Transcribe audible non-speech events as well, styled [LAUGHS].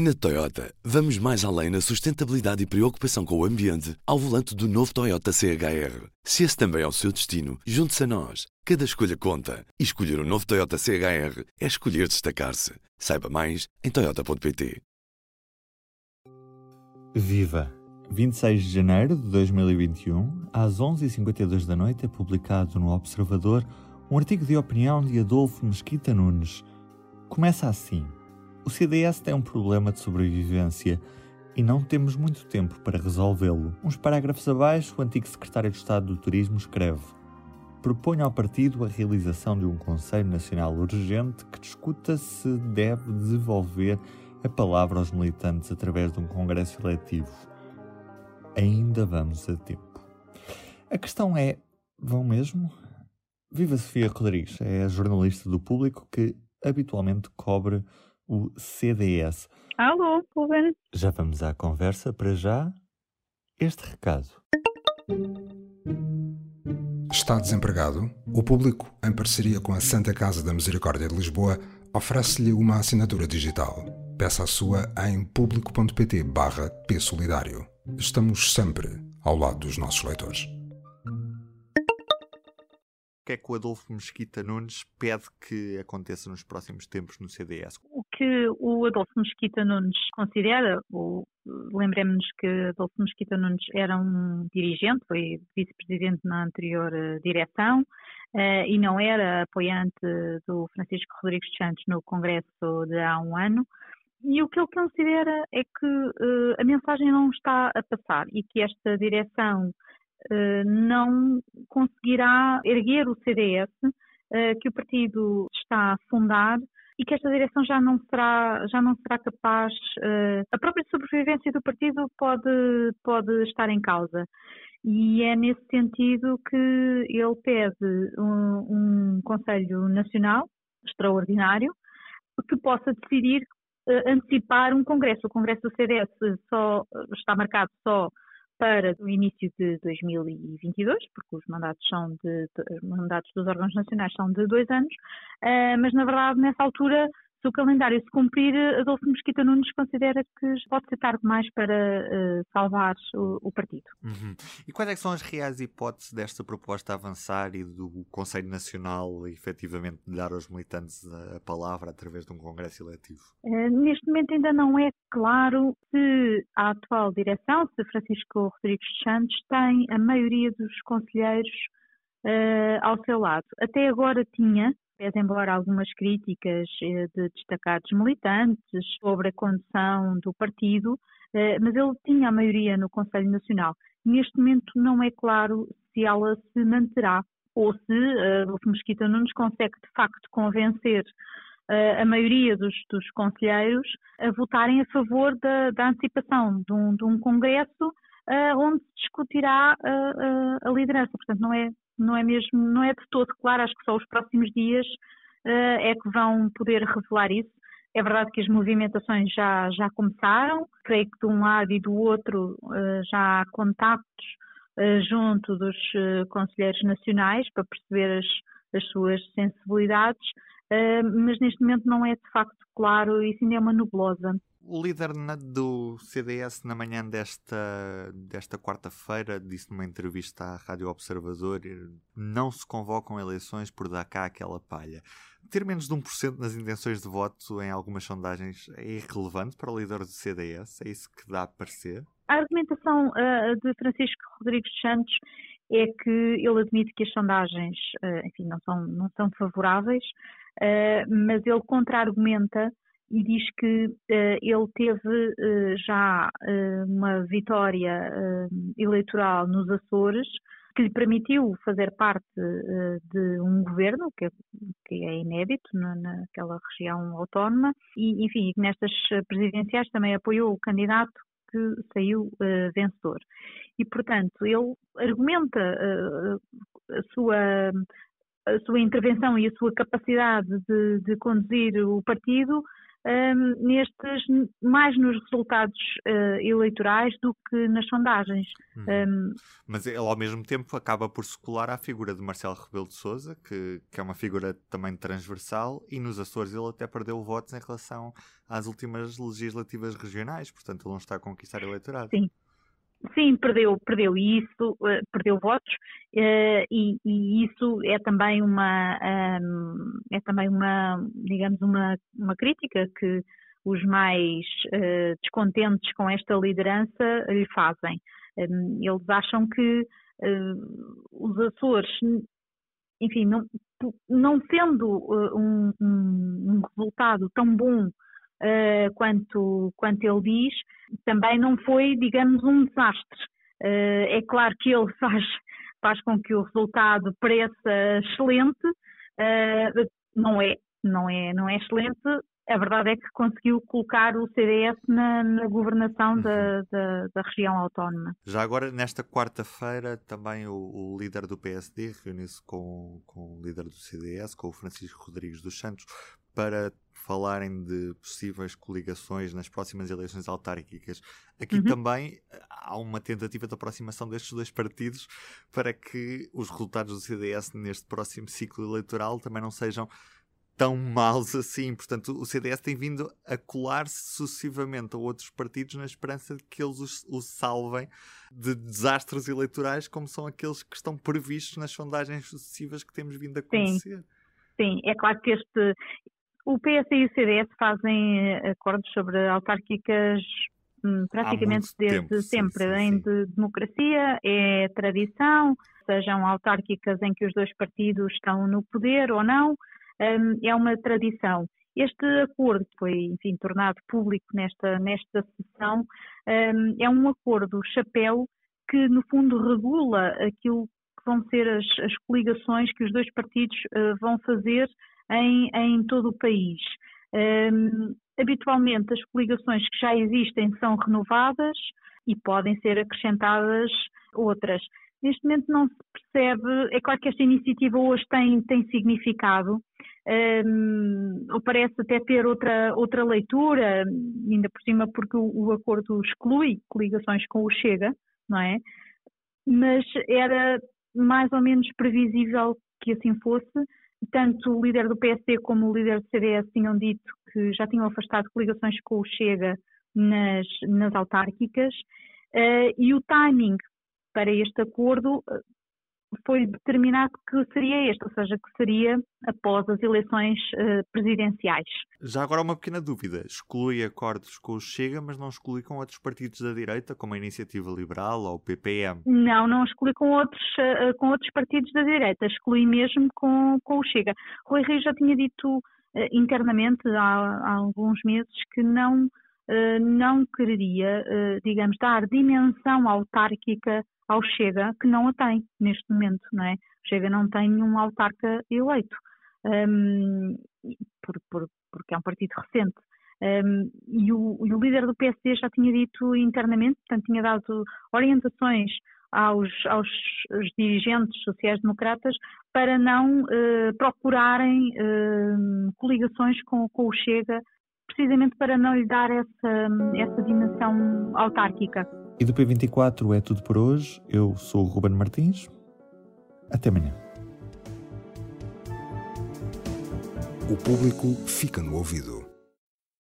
Na Toyota, vamos mais além na sustentabilidade e preocupação com o ambiente ao volante do novo Toyota CHR. Se esse também é o seu destino, junte-se a nós. Cada escolha conta. E escolher o um novo Toyota CHR é escolher destacar-se. Saiba mais em Toyota.pt. Viva! 26 de janeiro de 2021, às 11h52 da noite, é publicado no Observador um artigo de opinião de Adolfo Mesquita Nunes. Começa assim. O CDS tem um problema de sobrevivência e não temos muito tempo para resolvê-lo. Uns parágrafos abaixo, o antigo secretário de Estado do Turismo escreve: Proponho ao partido a realização de um Conselho Nacional urgente que discuta se deve devolver a palavra aos militantes através de um congresso eletivo. Ainda vamos a tempo. A questão é: vão mesmo? Viva Sofia Rodrigues, é a jornalista do público que habitualmente cobre o CDS. Alô, Ruben. Já vamos à conversa. Para já, este recado. Está desempregado? O público, em parceria com a Santa Casa da Misericórdia de Lisboa, oferece-lhe uma assinatura digital. Peça a sua em público.pt barra Solidário. Estamos sempre ao lado dos nossos leitores que é que o Adolfo Mesquita Nunes pede que aconteça nos próximos tempos no CDS? O que o Adolfo Mesquita Nunes considera, lembremos-nos que Adolfo Mesquita Nunes era um dirigente, foi vice-presidente na anterior uh, direção uh, e não era apoiante do Francisco Rodrigues Santos no Congresso de há um ano. E o que ele considera é que uh, a mensagem não está a passar e que esta direção eh, não conseguirá erguer o CDS eh, que o partido está a fundar e que esta direção já não será, já não será capaz, eh, a própria sobrevivência do partido pode, pode estar em causa. E é nesse sentido que ele pede um, um Conselho Nacional extraordinário que possa decidir antecipar um congresso. O congresso do CDS só está marcado só para o início de 2022, porque os mandatos são de, de mandatos dos órgãos nacionais são de dois anos, uh, mas na verdade nessa altura se o calendário se cumprir, Adolfo Mesquita Nunes considera que pode ser tarde demais para uh, salvar o, o partido. Uhum. E quais é são as reais hipóteses desta proposta avançar e do Conselho Nacional efetivamente dar aos militantes a palavra através de um congresso eletivo? Uh, neste momento ainda não é claro se a atual direção, se Francisco Rodrigues Santos, tem a maioria dos conselheiros uh, ao seu lado. Até agora tinha, pese embora algumas críticas eh, de destacados militantes sobre a condução do partido, eh, mas ele tinha a maioria no Conselho Nacional. Neste momento não é claro se ela se manterá ou se Adolfo Mesquita não nos consegue de facto convencer a maioria dos, dos conselheiros a votarem a favor da, da antecipação de um, de um congresso uh, onde se discutirá a liderança. Portanto, não é não é mesmo, não é de todo claro, acho que só os próximos dias uh, é que vão poder revelar isso. É verdade que as movimentações já, já começaram, creio que de um lado e do outro uh, já há contactos uh, junto dos conselheiros nacionais para perceber as, as suas sensibilidades, mas neste momento não é de facto claro, isso ainda é uma nublosa. O líder do CDS, na manhã desta, desta quarta-feira, disse numa entrevista à Rádio Observador: não se convocam eleições por dar cá aquela palha. Ter menos de 1% nas intenções de voto em algumas sondagens é irrelevante para o líder do CDS? É isso que dá a parecer? A argumentação uh, de Francisco Rodrigues Santos é que ele admite que as sondagens, uh, enfim, não são, não são favoráveis, uh, mas ele contra-argumenta e diz que uh, ele teve uh, já uh, uma vitória eleitoral nos Açores que lhe permitiu fazer parte de um governo que, que é inédito na, naquela região autónoma e, enfim, nestas presidenciais também apoiou o candidato que saiu vencedor. E, portanto, ele argumenta a sua a sua intervenção e a sua capacidade de, de conduzir o partido um, nestes, mais nos resultados uh, eleitorais do que nas sondagens. Uhum. Um, Mas ele, ao mesmo tempo, acaba por se colar à figura de Marcelo Rebelo de Souza, que, que é uma figura também transversal, e nos Açores ele até perdeu votos em relação às últimas legislativas regionais, portanto ele não está a conquistar eleitorado. Sim. Sim, perdeu, perdeu isso, uh, perdeu votos uh, e, e, isso é também uma um, é também uma digamos uma, uma crítica que os mais uh, descontentes com esta liderança lhe fazem. Um, eles acham que os Açores, enfim, não, não sendo um, um resultado tão bom quanto, quanto ele diz, também não foi, digamos, um desastre. Uh, é claro que ele [LAUGHS] faz, faz com que o resultado pareça excelente, uh, não é, não é, não é excelente. A verdade é que conseguiu colocar o CDS na, na governação uhum. da, da, da, região autónoma. Já agora, nesta quarta-feira, também o, o, líder do PSD reuniu-se com, com o líder do CDS, com o Francisco Rodrigues dos Santos, para falarem de possíveis coligações nas próximas eleições autárquicas. Aqui uhum. também há uma tentativa de aproximação destes dois partidos para que os resultados do CDS neste próximo ciclo eleitoral também não sejam tão maus assim. Portanto, o CDS tem vindo a colar-se sucessivamente a outros partidos na esperança de que eles os, os, salvem de desastres eleitorais, como são aqueles que estão previstos nas sondagens sucessivas que temos vindo a conhecer. Sim. Sim, é claro que este, o PS e o CDS fazem eh, acordos sobre autárquicas hum, praticamente desde tempo, sempre. Sim, sim, em de democracia, é tradição, sejam autárquicas em que os dois partidos estão no poder ou não, é uma tradição. Este acordo foi, enfim, tornado público nesta, nesta sessão, é um acordo chapéu que, no fundo, regula aquilo que vão ser as, as coligações que os dois partidos uh, vão fazer em, em todo o país. Habitualmente, as coligações que já existem são renovadas e podem ser acrescentadas outras. Neste momento não se percebe, é claro que esta iniciativa hoje tem, tem significado, um, ou parece até ter outra, outra leitura, ainda por cima porque o, o acordo exclui coligações com o Chega, não é? Mas era mais ou menos previsível que assim fosse, tanto o líder do PSD como o líder do CDS tinham dito que já tinham afastado coligações com o Chega nas, nas autárquicas uh, e o timing para este acordo foi determinado que seria este, ou seja, que seria após as eleições uh, presidenciais. Já agora uma pequena dúvida. Exclui acordos com o Chega, mas não exclui com outros partidos da direita, como a Iniciativa Liberal ou o PPM? Não, não exclui com outros, uh, com outros partidos da direita, exclui mesmo com, com o Chega. Rui Rio já tinha dito uh, internamente há, há, alguns meses que não, não quereria, digamos, dar dimensão autárquica ao Chega, que não a tem neste momento, não é? O Chega não tem um autarca eleito, um, por, por, porque é um partido recente. Um, e, o, e, o, líder do PSD já tinha dito internamente, portanto, tinha dado orientações aos, aos, aos dirigentes sociais-democratas para não uh, procurarem uh, coligações com, com o Chega, precisamente para não lhe dar essa, essa dimensão autárquica. E do P24 é tudo por hoje. Eu sou o Ruben Martins. Até amanhã. O público fica no ouvido.